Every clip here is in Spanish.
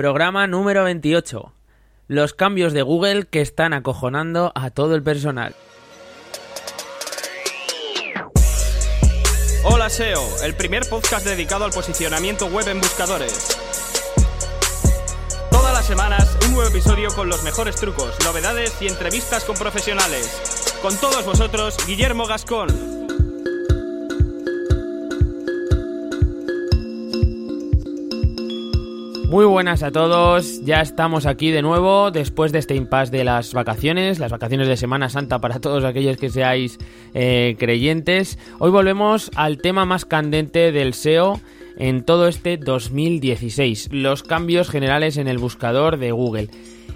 programa número 28. Los cambios de Google que están acojonando a todo el personal. Hola SEO, el primer podcast dedicado al posicionamiento web en buscadores. Todas las semanas un nuevo episodio con los mejores trucos, novedades y entrevistas con profesionales. Con todos vosotros, Guillermo Gascón. Muy buenas a todos, ya estamos aquí de nuevo después de este impasse de las vacaciones, las vacaciones de Semana Santa para todos aquellos que seáis eh, creyentes. Hoy volvemos al tema más candente del SEO en todo este 2016, los cambios generales en el buscador de Google.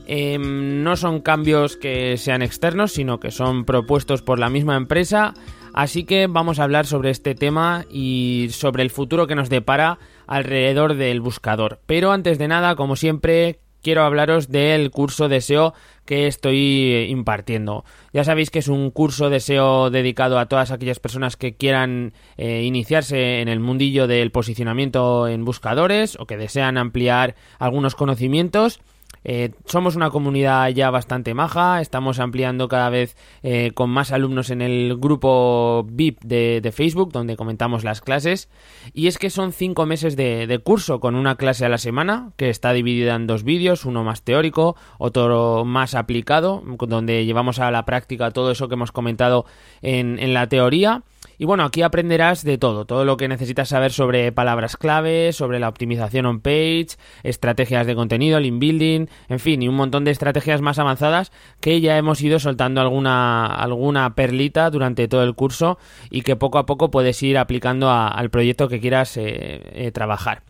Em, no son cambios que sean externos, sino que son propuestos por la misma empresa Así que vamos a hablar sobre este tema y sobre el futuro que nos depara alrededor del buscador. Pero antes de nada, como siempre, quiero hablaros del curso de SEO que estoy impartiendo. Ya sabéis que es un curso de SEO dedicado a todas aquellas personas que quieran eh, iniciarse en el mundillo del posicionamiento en buscadores o que desean ampliar algunos conocimientos. Eh, somos una comunidad ya bastante maja, estamos ampliando cada vez eh, con más alumnos en el grupo VIP de, Facebook, donde comentamos las clases. Y es que son cinco meses de, curso con una clase a la semana, que está dividida en dos vídeos, uno más teórico, otro más aplicado, donde llevamos a la práctica todo eso que hemos comentado en, en la teoría. Y bueno, aquí aprenderás de todo, todo lo que necesitas saber sobre palabras clave, sobre la optimización on page, estrategias de contenido, link building, en fin, y un montón de estrategias más avanzadas que ya hemos ido soltando alguna, alguna perlita durante todo el curso y que poco a poco puedes ir aplicando al proyecto que quieras eh, eh, trabajar.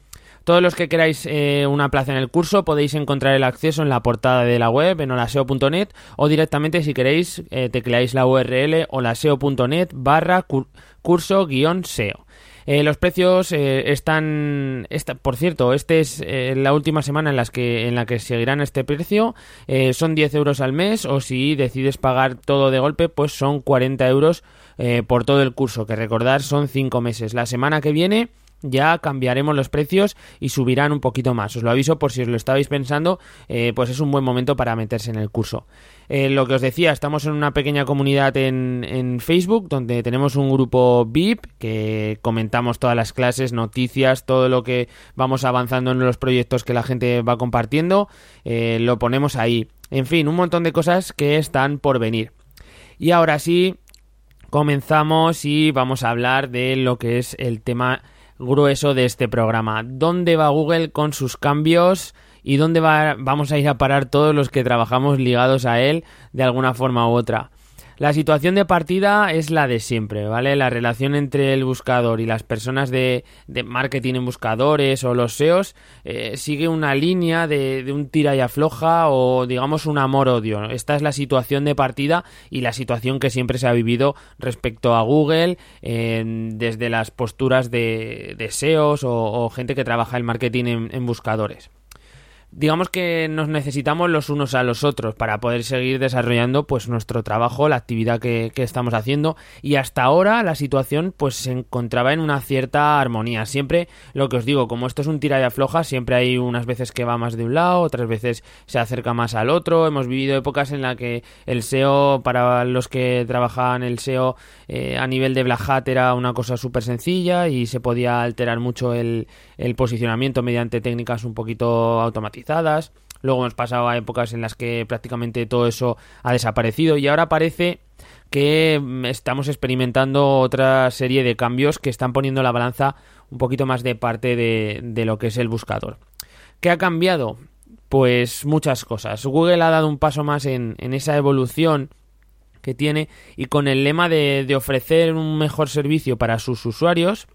Todos los que queráis eh, una plaza en el curso podéis encontrar el acceso en la portada de la web en holaseo.net o directamente si queréis eh, tecleáis la URL holaseo.net barra curso-seo. Eh, los precios están, por cierto, esta es la última semana en, las que, en la que seguirán este precio. son 10 euros al mes o si decides pagar todo de golpe, pues son 40 euros por todo el curso, que recordar son 5 meses. La semana que viene ya cambiaremos los precios y subirán un poquito más. Os lo aviso por si os lo estabais pensando, eh, pues es un buen momento para meterse en el curso. Eh, lo que os decía, estamos en una pequeña comunidad en, en, Facebook donde tenemos un grupo VIP que comentamos todas las clases, noticias, todo lo que vamos avanzando en los proyectos que la gente va compartiendo, eh, lo ponemos ahí. En fin, un montón de cosas que están por venir. Y ahora sí, comenzamos y vamos a hablar de lo que es el tema grueso de este programa. ¿Dónde va Google con sus cambios y dónde va, vamos a ir a parar todos los que trabajamos ligados a él de alguna forma u otra? La situación de partida es la de siempre, ¿vale? La relación entre el buscador y las personas de, marketing en buscadores o los SEOs eh, sigue una línea de, un tira y afloja o digamos un amor-odio. Esta es la situación de partida y la situación que siempre se ha vivido respecto a Google desde las posturas de, SEOs o, gente que trabaja el marketing en buscadores digamos que nos necesitamos los unos a los otros para poder seguir desarrollando pues nuestro trabajo, la actividad que, estamos haciendo y hasta ahora la situación pues se encontraba en una cierta armonía. Siempre lo que os digo, como esto es un tira y afloja, siempre hay unas veces que va más de un lado, otras veces se acerca más al otro. Hemos vivido épocas en las que el SEO, para los que trabajaban el SEO eh, a nivel de Black Hat era una cosa súper sencilla y se podía alterar mucho el, el posicionamiento mediante técnicas un poquito automatizadas Luego hemos pasado a épocas en las que prácticamente todo eso ha desaparecido y ahora parece que mm, estamos experimentando otra serie de cambios que están poniendo la balanza un poquito más de parte de, lo que es el buscador. ¿Qué ha cambiado? Pues muchas cosas. Google ha dado un paso más en, esa evolución que tiene y con el lema de, de ofrecer un mejor servicio para sus usuarios,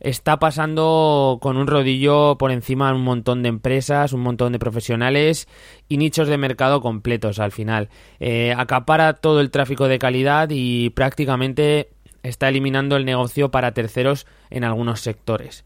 está pasando con un rodillo por encima de un montón de empresas, un montón de profesionales y nichos de mercado completos al final. Eh, acapara todo el tráfico de calidad y prácticamente está eliminando el negocio para terceros en algunos sectores.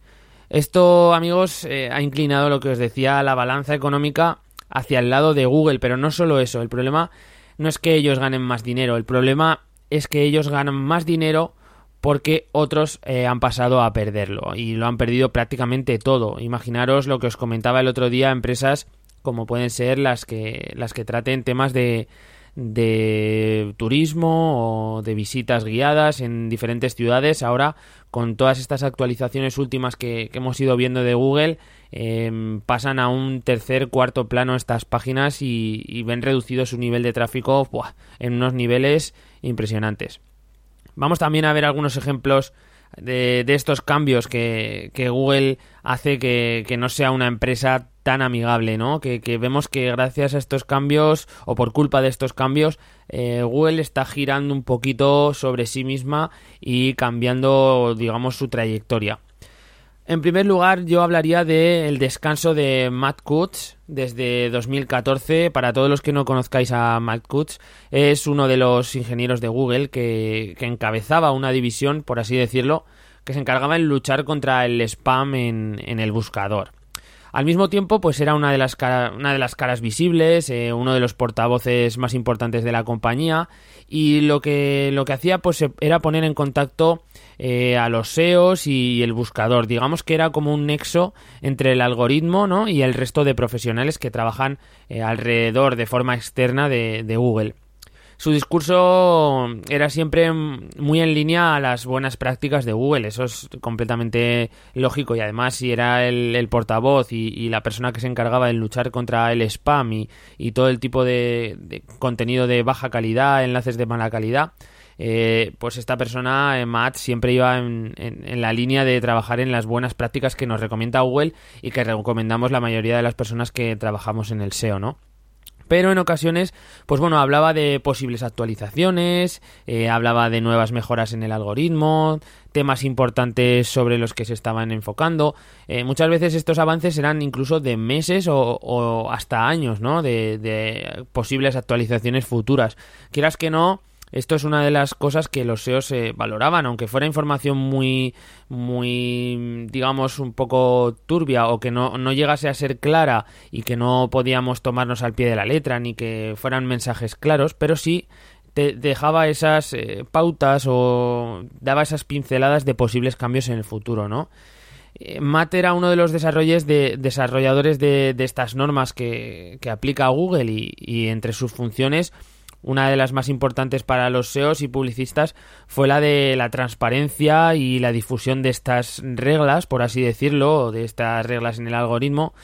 Esto, amigos, eh, ha inclinado lo que os decía, la balanza económica hacia el lado de Google, pero no solo eso, el problema no es que ellos ganen más dinero, el problema es que ellos ganan más dinero porque otros eh, han pasado a perderlo y lo han perdido prácticamente todo. Imaginaros lo que os comentaba el otro día, empresas como pueden ser las que las que traten temas de de turismo o de visitas guiadas en diferentes ciudades. Ahora, con todas estas actualizaciones últimas que, hemos ido viendo de Google, em, pasan a un tercer, cuarto plano estas páginas y, ven reducido su nivel de tráfico en unos niveles impresionantes. Vamos también a ver algunos ejemplos de, estos cambios que, Google hace que, que, no sea una empresa tan amigable, ¿no? Que, vemos que gracias a estos cambios o por culpa de estos cambios eh, Google está girando un poquito sobre sí misma y cambiando, digamos, su trayectoria. En primer lugar, yo hablaría del descanso de Matt Cutts desde 2014. Para todos los que no conozcáis a Matt Cutts, es uno de los ingenieros de Google que, encabezaba una división, por así decirlo, que se encargaba en luchar contra el spam en el buscador. Al mismo tiempo, pues era una de las, una de las caras visibles, eh, uno de los portavoces más importantes de la compañía y lo que, lo que hacía pues era poner en contacto eh, a los SEOs y el buscador. Digamos que era como un nexo entre el algoritmo ¿no? y el resto de profesionales que trabajan eh, alrededor de forma externa de Google su discurso era siempre muy en línea a las buenas prácticas de Google, eso es completamente lógico y además si era el, portavoz y, la persona que se encargaba de luchar contra el spam y, todo el tipo de, contenido de baja calidad, enlaces de mala calidad, eh, pues esta persona, eh, Matt, siempre iba en, en, la línea de trabajar en las buenas prácticas que nos recomienda Google y que recomendamos la mayoría de las personas que trabajamos en el SEO, ¿no? Pero en ocasiones, pues bueno, hablaba de posibles actualizaciones, eh, hablaba de nuevas mejoras en el algoritmo, temas importantes sobre los que se estaban enfocando. Eh, muchas veces estos avances eran incluso de meses o, hasta años, ¿no? De, de, posibles actualizaciones futuras. Quieras que no, esto es una de las cosas que los SEOs eh, valoraban, aunque fuera información muy, muy, digamos, un poco turbia o que no, no llegase a ser clara y que no podíamos tomarnos al pie de la letra ni que fueran mensajes claros, pero sí te dejaba esas eh, pautas o daba esas pinceladas de posibles cambios en el futuro, ¿no? Eh, Matt era uno de los de, desarrolladores de, estas normas que, que aplica Google y, y entre sus funciones una de las más importantes para los SEOs y publicistas fue la de la transparencia y la difusión de estas reglas, por así decirlo, de estas reglas en el algoritmo,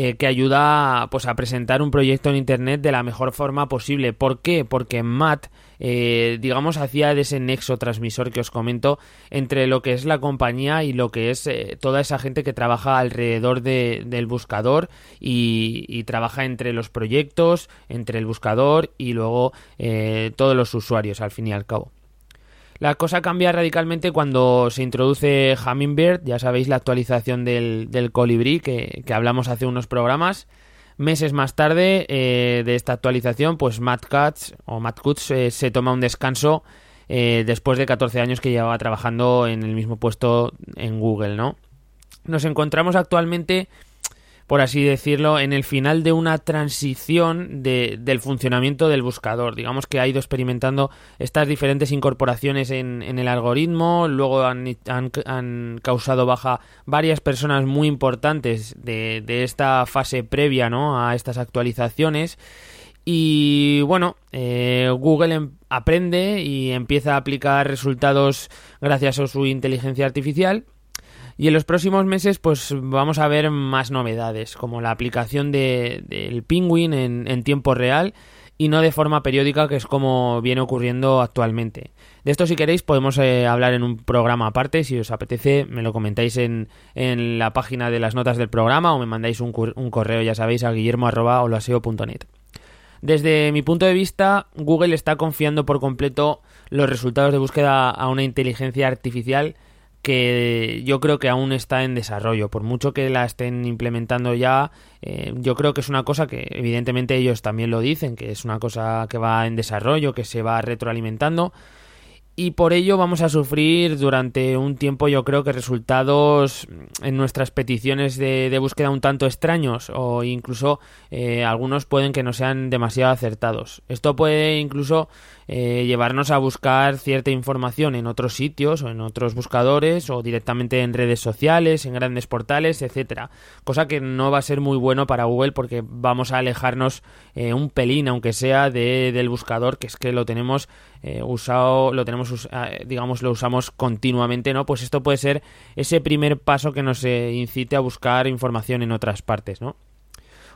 eh, que ayuda pues, a presentar un proyecto en Internet de la mejor forma posible. ¿Por qué? Porque Matt eh, digamos, hacía de ese nexo transmisor que os comento entre lo que es la compañía y lo que es eh, toda esa gente que trabaja alrededor del buscador y, trabaja entre los proyectos, entre el buscador y luego eh, todos los usuarios, al fin y al cabo. La cosa cambia radicalmente cuando se introduce Hummingbird, ya sabéis la actualización del, del colibrí que, que hablamos hace unos programas Meses más tarde eh, de esta actualización, pues Matt Cutts o Matt Cutts eh, se toma un descanso eh, después de 14 años que llevaba trabajando en el mismo puesto en Google, ¿no? Nos encontramos actualmente por así decirlo, en el final de una transición del funcionamiento del buscador. Digamos que ha ido experimentando estas diferentes incorporaciones en, el algoritmo, luego han, causado baja varias personas muy importantes de, esta fase previa ¿no? a estas actualizaciones. Y bueno, eh, Google em, aprende y empieza a aplicar resultados gracias a su inteligencia artificial y en los próximos meses, pues vamos a ver más novedades, como la aplicación del de, Penguin en, tiempo real y no de forma periódica, que es como viene ocurriendo actualmente. De esto, si queréis, podemos eh, hablar en un programa aparte. Si os apetece, me lo comentáis en, en la página de las notas del programa o me mandáis un, un correo, ya sabéis, a guillermo.olaseo.net. Desde mi punto de vista, Google está confiando por completo los resultados de búsqueda a una inteligencia artificial que yo creo que aún está en desarrollo. Por mucho que la estén implementando ya, eh, yo creo que es una cosa que evidentemente ellos también lo dicen, que es una cosa que va en desarrollo, que se va retroalimentando. Y por ello vamos a sufrir durante un tiempo yo creo que resultados en nuestras peticiones de, búsqueda un tanto extraños o incluso eh, algunos pueden que no sean demasiado acertados. Esto puede incluso eh, llevarnos a buscar cierta información en otros sitios o en otros buscadores o directamente en redes sociales, en grandes portales, etcétera. Cosa que no va a ser muy bueno para Google porque vamos a alejarnos eh, un pelín, aunque sea de, del buscador, que es que lo tenemos eh, usado, lo tenemos, digamos, lo usamos continuamente, ¿no? Pues esto puede ser ese primer paso que nos incite a buscar información en otras partes, ¿no?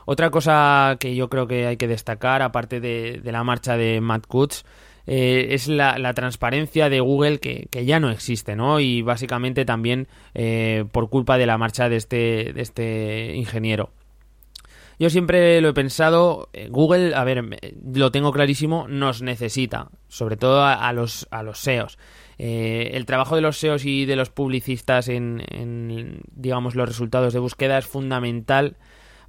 Otra cosa que yo creo que hay que destacar, aparte de, la marcha de Matt Cutts, eh, es la, transparencia de Google que, ya no existe, ¿no? Y básicamente también eh, por culpa de la marcha de este, de este ingeniero. Yo siempre lo he pensado, eh, Google, a ver, lo tengo clarísimo, nos necesita, sobre todo a, los, a los SEOs. el trabajo de los SEOs y de los publicistas en, en, digamos, los resultados de búsqueda es fundamental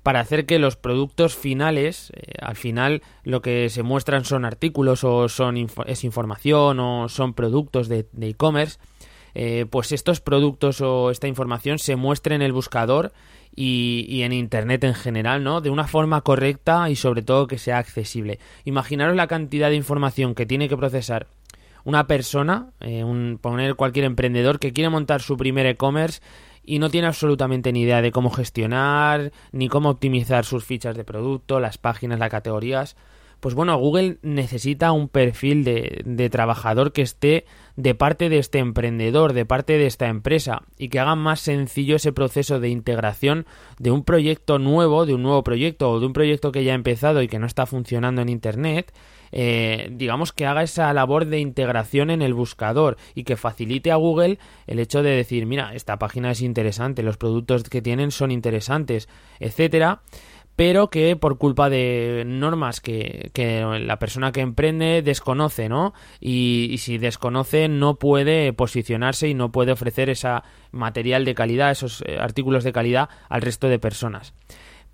para hacer que los productos finales, eh, al final lo que se muestran son artículos o son es información o son productos de e-commerce, eh, pues estos productos o esta información se muestre en el buscador y, y, en Internet en general, ¿no? De una forma correcta y sobre todo que sea accesible. Imaginaros la cantidad de información que tiene que procesar una persona, eh, un, poner cualquier emprendedor que quiere montar su primer e-commerce y no tiene absolutamente ni idea de cómo gestionar, ni cómo optimizar sus fichas de producto, las páginas, las categorías. Pues bueno, Google necesita un perfil de, de, trabajador que esté de parte de este emprendedor, de parte de esta empresa, y que haga más sencillo ese proceso de integración de un proyecto nuevo, de un nuevo proyecto o de un proyecto que ya ha empezado y que no está funcionando en Internet, eh, digamos que haga esa labor de integración en el buscador y que facilite a Google el hecho de decir, mira, esta página es interesante, los productos que tienen son interesantes, etcétera pero que por culpa de normas que, la persona que emprende desconoce, ¿no? Y, y, si desconoce no puede posicionarse y no puede ofrecer ese material de calidad, esos eh, artículos de calidad al resto de personas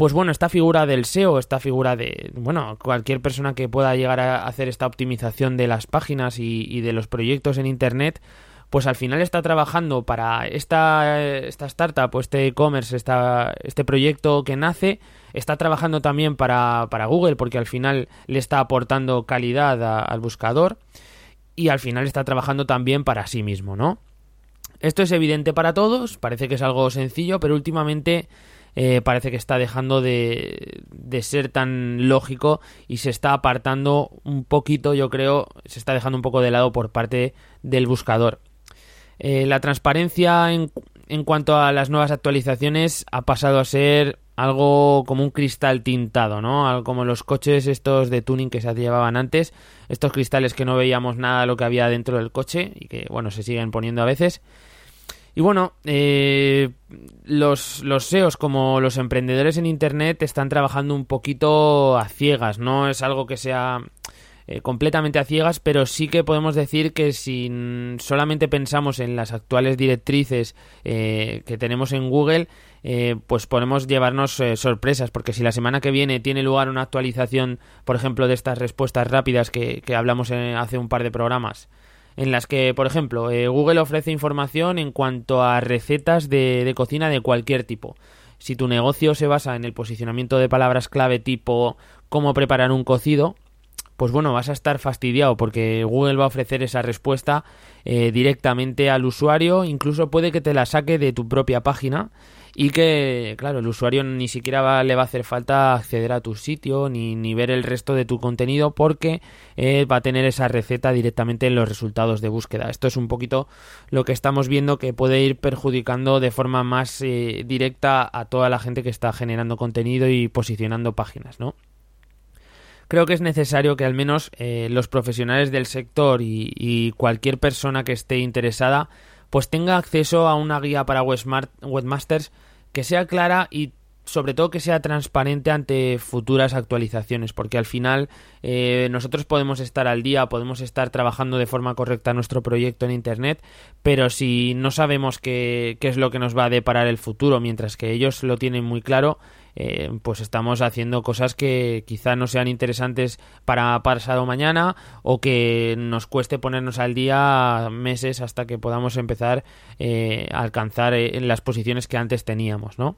pues bueno, esta figura del SEO, esta figura de, bueno, cualquier persona que pueda llegar a hacer esta optimización de las páginas y, de los proyectos en Internet, pues al final está trabajando para esta, esta startup o este e-commerce, este proyecto que nace, está trabajando también para, para, Google porque al final le está aportando calidad al buscador y al final está trabajando también para sí mismo, ¿no? Esto es evidente para todos, parece que es algo sencillo, pero últimamente eh, parece que está dejando de, de, ser tan lógico y se está apartando un poquito, yo creo, se está dejando un poco de lado por parte del buscador. Eh, la transparencia en, en cuanto a las nuevas actualizaciones ha pasado a ser algo como un cristal tintado, ¿no? Algo como los coches estos de tuning que se llevaban antes, estos cristales que no veíamos nada lo que había dentro del coche y que, bueno, se siguen poniendo a veces. Y bueno, eh, los, los SEOs como los emprendedores en Internet están trabajando un poquito a ciegas, no es algo que sea eh, completamente a ciegas, pero sí que podemos decir que si solamente pensamos en las actuales directrices eh, que tenemos en Google, pues podemos llevarnos sorpresas, porque si la semana que viene tiene lugar una actualización, por ejemplo, de estas respuestas rápidas que, hablamos hace un par de programas, en las que, por ejemplo, eh, Google ofrece información en cuanto a recetas de, de, cocina de cualquier tipo. Si tu negocio se basa en el posicionamiento de palabras clave tipo cómo preparar un cocido, pues bueno, vas a estar fastidiado porque Google va a ofrecer esa respuesta eh, directamente al usuario, incluso puede que te la saque de tu propia página y que, claro, el usuario ni siquiera le va a hacer falta acceder a tu sitio ni, ni ver el resto de tu contenido porque eh, va a tener esa receta directamente en los resultados de búsqueda. Esto es un poquito lo que estamos viendo que puede ir perjudicando de forma más eh, directa a toda la gente que está generando contenido y posicionando páginas, ¿no? Creo que es necesario que al menos eh, los profesionales del sector y, cualquier persona que esté interesada pues tenga acceso a una guía para webmasters que sea clara y sobre todo que sea transparente ante futuras actualizaciones, porque al final eh, nosotros podemos estar al día, podemos estar trabajando de forma correcta nuestro proyecto en Internet, pero si no sabemos qué, qué es lo que nos va a deparar el futuro, mientras que ellos lo tienen muy claro, eh, pues estamos haciendo cosas que quizá no sean interesantes para pasado mañana o que nos cueste ponernos al día meses hasta que podamos empezar eh, a alcanzar eh, las posiciones que antes teníamos, ¿no?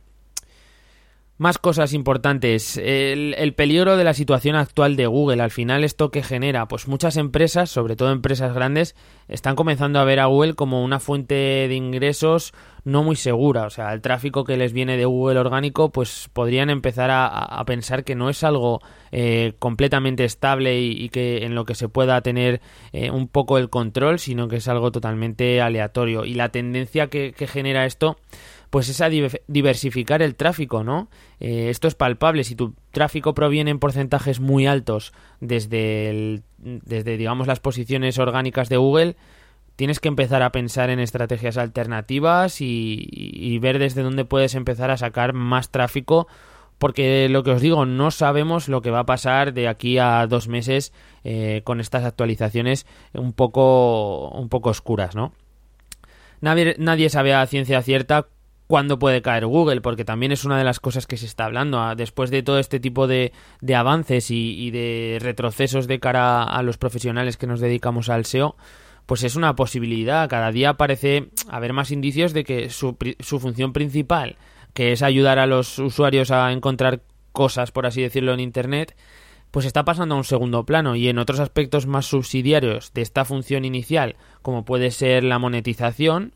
Más cosas importantes. El, peligro de la situación actual de Google. Al final, ¿esto que genera? Pues muchas empresas, sobre todo empresas grandes, están comenzando a ver a Google como una fuente de ingresos no muy segura. O sea, el tráfico que les viene de Google orgánico, pues podrían empezar a, pensar que no es algo eh, completamente estable y, que en lo que se pueda tener eh, un poco el control, sino que es algo totalmente aleatorio. Y la tendencia que genera esto pues es a diversificar el tráfico, ¿no? Eh, esto es palpable. Si tu tráfico proviene en porcentajes muy altos desde, desde, digamos, las posiciones orgánicas de Google, tienes que empezar a pensar en estrategias alternativas y, ver desde dónde puedes empezar a sacar más tráfico porque lo que os digo, no sabemos lo que va a pasar de aquí a dos meses eh, con estas actualizaciones un poco, un poco oscuras, ¿no? Nadie, nadie sabe a ciencia cierta cuándo puede caer Google, porque también es una de las cosas que se está hablando. Ah, después de todo este tipo de, avances y, de retrocesos de cara a los profesionales que nos dedicamos al SEO, pues es una posibilidad. Cada día parece haber más indicios de que su, su función principal, que es ayudar a los usuarios a encontrar cosas, por así decirlo, en Internet, pues está pasando a un segundo plano y en otros aspectos más subsidiarios de esta función inicial, como puede ser la monetización,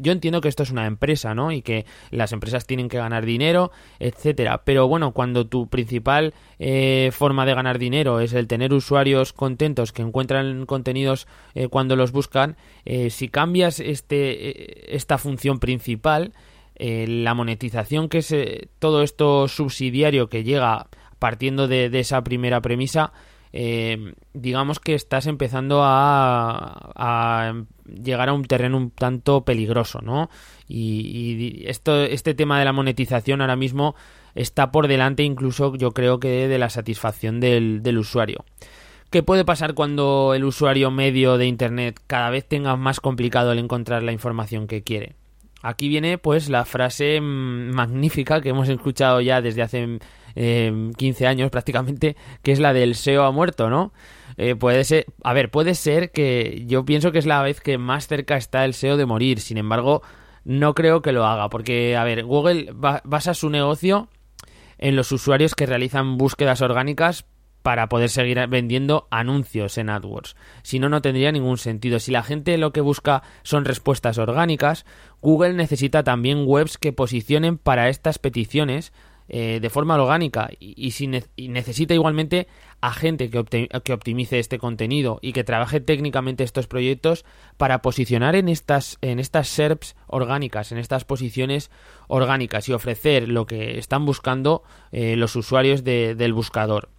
yo entiendo que esto es una empresa, ¿no? Y que las empresas tienen que ganar dinero, etcétera. Pero bueno, cuando tu principal eh, forma de ganar dinero es el tener usuarios contentos que encuentran contenidos eh, cuando los buscan, eh, si cambias este, esta función principal, la monetización que es todo esto subsidiario que llega partiendo de, esa primera premisa, eh, digamos que estás empezando a, llegar a un terreno un tanto peligroso, ¿no? Y, esto, este tema de la monetización ahora mismo está por delante incluso yo creo que de la satisfacción del, del usuario. ¿Qué puede pasar cuando el usuario medio de Internet cada vez tenga más complicado el encontrar la información que quiere? Aquí viene pues la frase mm, magnífica que hemos escuchado ya desde hace 15 eh, años prácticamente, que es la del SEO ha muerto, ¿no? Eh, puede ser, a ver, puede ser que yo pienso que es la vez que más cerca está el SEO de morir, sin embargo, no creo que lo haga, porque, a ver, Google basa su negocio en los usuarios que realizan búsquedas orgánicas para poder seguir vendiendo anuncios en AdWords. Si no, no tendría ningún sentido. Si la gente lo que busca son respuestas orgánicas, Google necesita también webs que posicionen para estas peticiones eh, de forma orgánica y, si necesita igualmente a gente que, optimice este contenido y que trabaje técnicamente estos proyectos para posicionar en estas, en estas SERPs orgánicas, en estas posiciones orgánicas y ofrecer lo que están buscando eh, los usuarios del buscador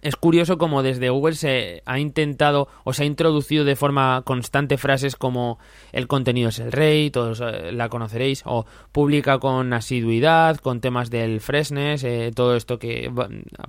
es curioso como desde Google se ha intentado o se ha introducido de forma constante frases como el contenido es el rey, todos eh, la conoceréis, o publica con asiduidad, con temas del freshness, eh, todo esto que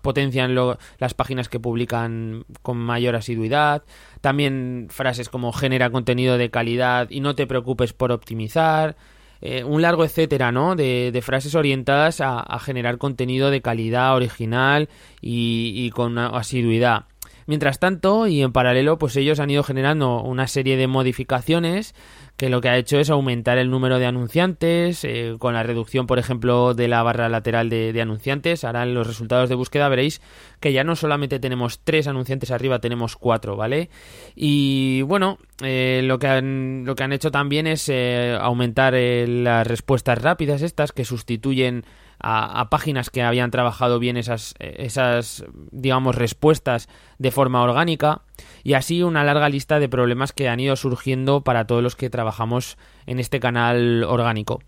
potencian las páginas que publican con mayor asiduidad. También frases como genera contenido de calidad y no te preocupes por optimizar. Eh, un largo etcétera, ¿no? De, frases orientadas a, generar contenido de calidad original y, y con asiduidad. Mientras tanto, y en paralelo, pues ellos han ido generando una serie de modificaciones que lo que ha hecho es aumentar el número de anunciantes, eh, con la reducción, por ejemplo, de la barra lateral de, anunciantes. Ahora en los resultados de búsqueda veréis que ya no solamente tenemos tres anunciantes arriba, tenemos cuatro, ¿vale? Y bueno, eh, lo, que han, hecho también es eh, aumentar las respuestas rápidas estas que sustituyen a, páginas que habían trabajado bien esas, esas, digamos, respuestas de forma orgánica y así una larga lista de problemas que han ido surgiendo para todos los que trabajamos en este canal orgánico.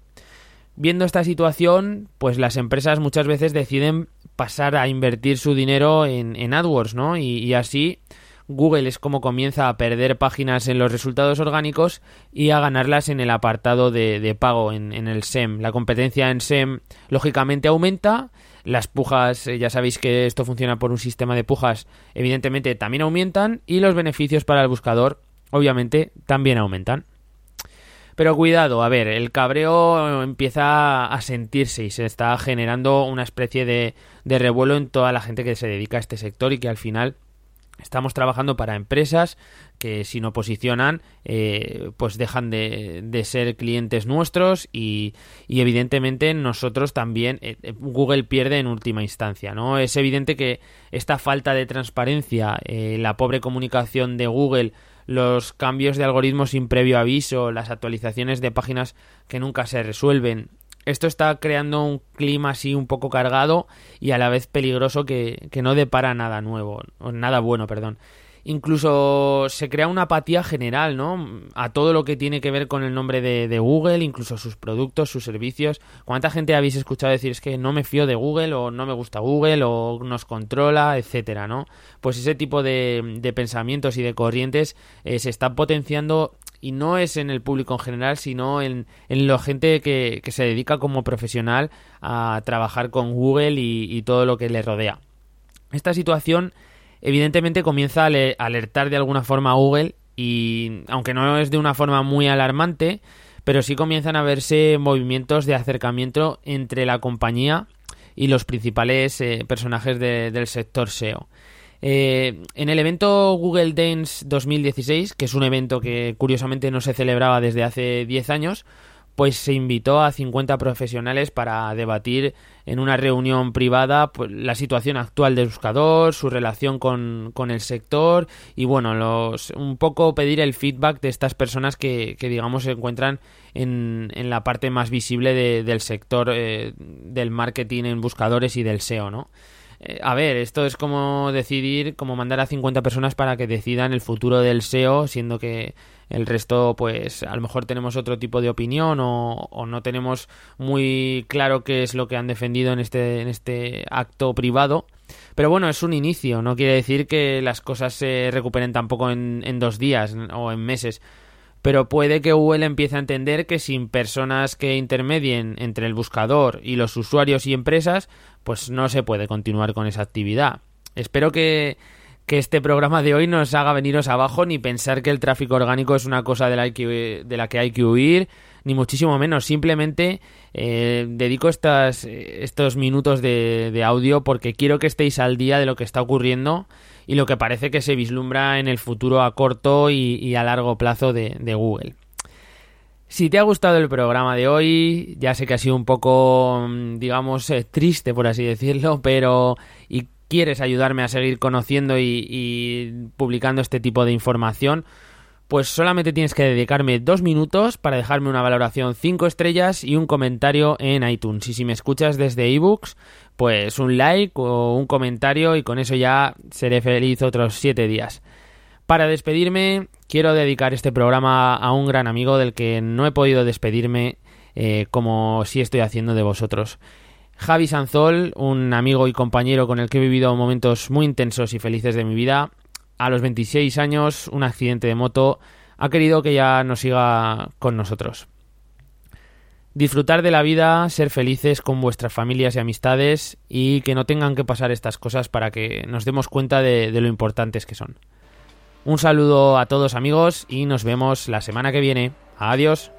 Viendo esta situación, pues las empresas muchas veces deciden pasar a invertir su dinero en, AdWords, ¿no? y así Google es como comienza a perder páginas en los resultados orgánicos y a ganarlas en el apartado de, pago, en, el SEM. La competencia en SEM lógicamente aumenta, las pujas, eh, ya sabéis que esto funciona por un sistema de pujas, evidentemente también aumentan y los beneficios para el buscador obviamente también aumentan. Pero cuidado, a ver, el cabreo empieza a sentirse y se está generando una especie de, de revuelo en toda la gente que se dedica a este sector y que al final Estamos trabajando para empresas que si no posicionan, eh, pues dejan de, ser clientes nuestros y, evidentemente nosotros también, eh, eh, Google pierde en última instancia, ¿no? Es evidente que esta falta de transparencia, la pobre comunicación de Google, los cambios de algoritmos sin previo aviso, las actualizaciones de páginas que nunca se resuelven, esto está creando un clima así un poco cargado y a la vez peligroso que, que no depara nada nuevo, o nada bueno, perdón. Incluso se crea una apatía general, ¿no? A todo lo que tiene que ver con el nombre de, de, Google, incluso sus productos, sus servicios. ¿Cuánta gente habéis escuchado decir es que no me fío de Google o no me gusta Google o nos controla, etcétera, ¿no? Pues ese tipo de, de pensamientos y de corrientes eh, se están potenciando y no es en el público en general, sino en, en la gente que, se dedica como profesional a trabajar con Google y, todo lo que le rodea. Esta situación evidentemente comienza a alertar de alguna forma a Google y aunque no es de una forma muy alarmante, pero sí comienzan a verse movimientos de acercamiento entre la compañía y los principales eh, personajes del sector SEO. Eh, en el evento Google Dance 2016, que es un evento que curiosamente no se celebraba desde hace 10 años, pues se invitó a 50 profesionales para debatir en una reunión privada pues, la situación actual del buscador, su relación con, el sector y bueno, los, un poco pedir el feedback de estas personas que, digamos se encuentran en, en, la parte más visible del sector eh, del marketing en buscadores y del SEO, ¿no? Eh, a ver, esto es como decidir, como mandar a 50 personas para que decidan el futuro del SEO, siendo que el resto, pues a lo mejor tenemos otro tipo de opinión o, no tenemos muy claro qué es lo que han defendido en este, en este acto privado. Pero bueno, es un inicio, no quiere decir que las cosas se recuperen tampoco en, en dos días o en meses pero puede que Google empiece a entender que sin personas que intermedien entre el buscador y los usuarios y empresas, pues no se puede continuar con esa actividad. Espero que, este programa de hoy nos haga veniros abajo ni pensar que el tráfico orgánico es una cosa de la que, de la que hay que huir, ni muchísimo menos. Simplemente eh, dedico estas, estos minutos de, de audio porque quiero que estéis al día de lo que está ocurriendo y lo que parece que se vislumbra en el futuro a corto y, a largo plazo de, Google. Si te ha gustado el programa de hoy, ya sé que ha sido un poco, mm, digamos, eh, triste por así decirlo, pero y quieres ayudarme a seguir conociendo y publicando este tipo de información, pues solamente tienes que dedicarme dos minutos para dejarme una valoración 5 estrellas y un comentario en iTunes. Y si me escuchas desde ebooks, pues un like o un comentario y con eso ya seré feliz otros 7 días. Para despedirme, quiero dedicar este programa a un gran amigo del que no he podido despedirme eh, como si estoy haciendo de vosotros. Javi Sanzol, un amigo y compañero con el que he vivido momentos muy intensos y felices de mi vida, a los 26 años, un accidente de moto, ha querido que ya no siga con nosotros. Disfrutar de la vida, ser felices con vuestras familias y amistades y que no tengan que pasar estas cosas para que nos demos cuenta de, de lo importantes que son. Un saludo a todos amigos y nos vemos la semana que viene. Adiós.